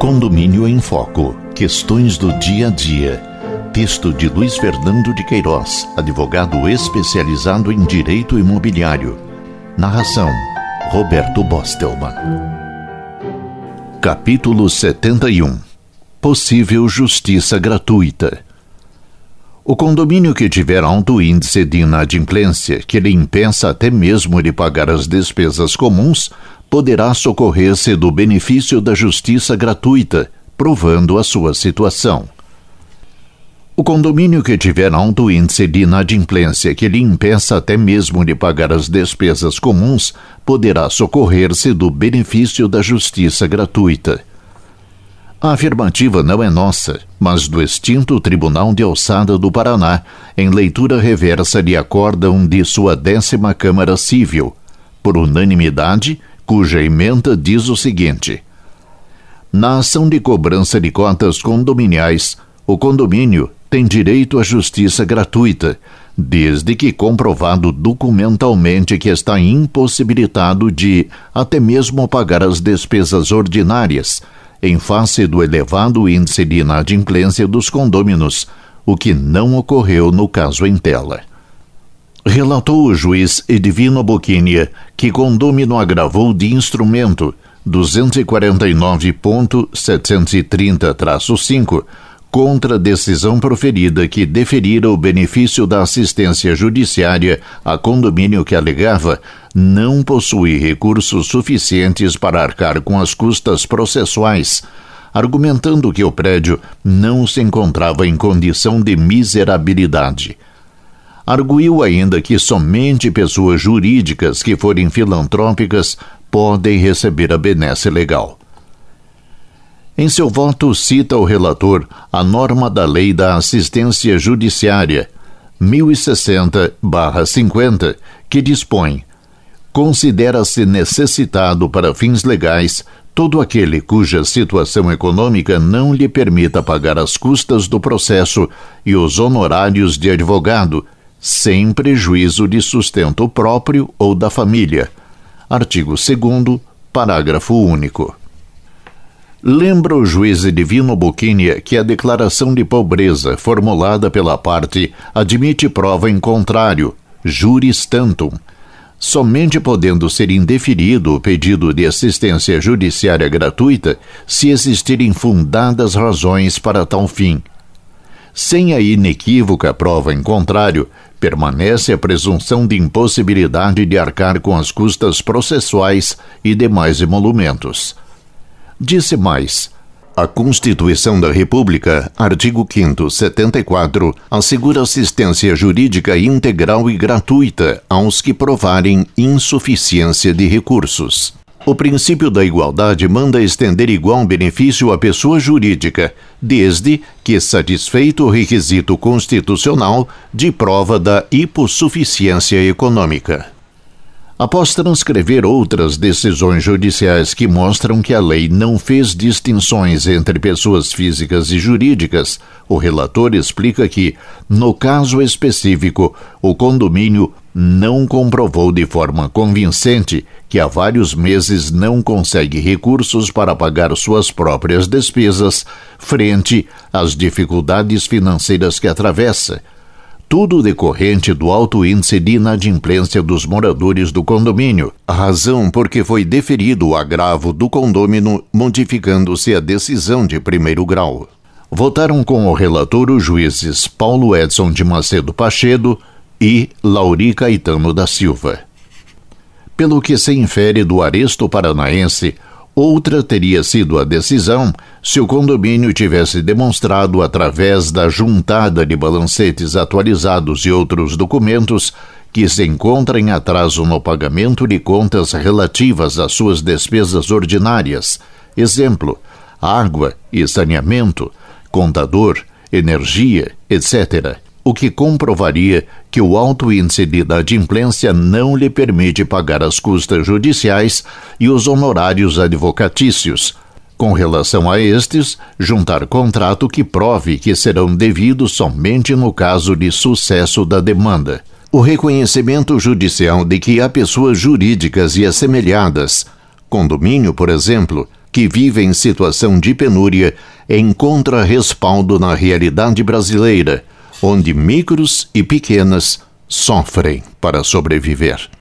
Condomínio em Foco. Questões do dia a dia. Texto de Luiz Fernando de Queiroz, advogado especializado em direito imobiliário. Narração: Roberto Bostelman. Capítulo 71. Possível justiça gratuita. O condomínio que tiver alto índice de inadimplência, que lhe impeça até mesmo de pagar as despesas comuns, poderá socorrer-se do benefício da justiça gratuita, provando a sua situação. O condomínio que tiver alto índice de inadimplência que lhe impeça até mesmo de pagar as despesas comuns poderá socorrer-se do benefício da justiça gratuita. A afirmativa não é nossa, mas do extinto Tribunal de Alçada do Paraná, em leitura reversa de acórdão de sua décima Câmara Civil, por unanimidade, cuja emenda diz o seguinte: Na ação de cobrança de cotas condominiais, o condomínio tem direito à justiça gratuita, desde que comprovado documentalmente que está impossibilitado de até mesmo pagar as despesas ordinárias, em face do elevado índice de inadimplência dos condôminos, o que não ocorreu no caso em tela. Relatou o juiz Edivino Boquinia que condômino agravou de instrumento 249.730-5 contra a decisão proferida que deferira o benefício da assistência judiciária a condomínio que alegava não possuir recursos suficientes para arcar com as custas processuais, argumentando que o prédio não se encontrava em condição de miserabilidade. Arguiu ainda que somente pessoas jurídicas que forem filantrópicas podem receber a benesse legal. Em seu voto, cita o relator a norma da Lei da Assistência Judiciária 1060-50, que dispõe: considera-se necessitado para fins legais todo aquele cuja situação econômica não lhe permita pagar as custas do processo e os honorários de advogado sem prejuízo de sustento próprio ou da família. Artigo 2, parágrafo único. Lembra o juiz Divino Buquinia que a declaração de pobreza formulada pela parte admite prova em contrário, juris tantum, somente podendo ser indeferido o pedido de assistência judiciária gratuita se existirem fundadas razões para tal fim. Sem a inequívoca prova em contrário, permanece a presunção de impossibilidade de arcar com as custas processuais e demais emolumentos. Disse mais. A Constituição da República, artigo 5 74, assegura assistência jurídica integral e gratuita aos que provarem insuficiência de recursos. O princípio da igualdade manda estender igual benefício à pessoa jurídica, desde que satisfeito o requisito constitucional de prova da hipossuficiência econômica após transcrever outras decisões judiciais que mostram que a lei não fez distinções entre pessoas físicas e jurídicas, o relator explica que, no caso específico, o condomínio não comprovou de forma convincente que há vários meses não consegue recursos para pagar suas próprias despesas frente às dificuldades financeiras que atravessa tudo decorrente do alto índice de inadimplência dos moradores do condomínio, razão por que foi deferido o agravo do condômino, modificando-se a decisão de primeiro grau. Votaram com o relator os juízes Paulo Edson de Macedo Pachedo e Lauri Caetano da Silva. Pelo que se infere do aresto paranaense, Outra teria sido a decisão se o condomínio tivesse demonstrado, através da juntada de balancetes atualizados e outros documentos, que se encontra em atraso no pagamento de contas relativas às suas despesas ordinárias, exemplo, água e saneamento, contador, energia, etc o que comprovaria que o alto índice de inadimplência não lhe permite pagar as custas judiciais e os honorários advocatícios. Com relação a estes, juntar contrato que prove que serão devidos somente no caso de sucesso da demanda. O reconhecimento judicial de que há pessoas jurídicas e assemelhadas, condomínio, por exemplo, que vive em situação de penúria encontra respaldo na realidade brasileira, onde micros e pequenas sofrem para sobreviver.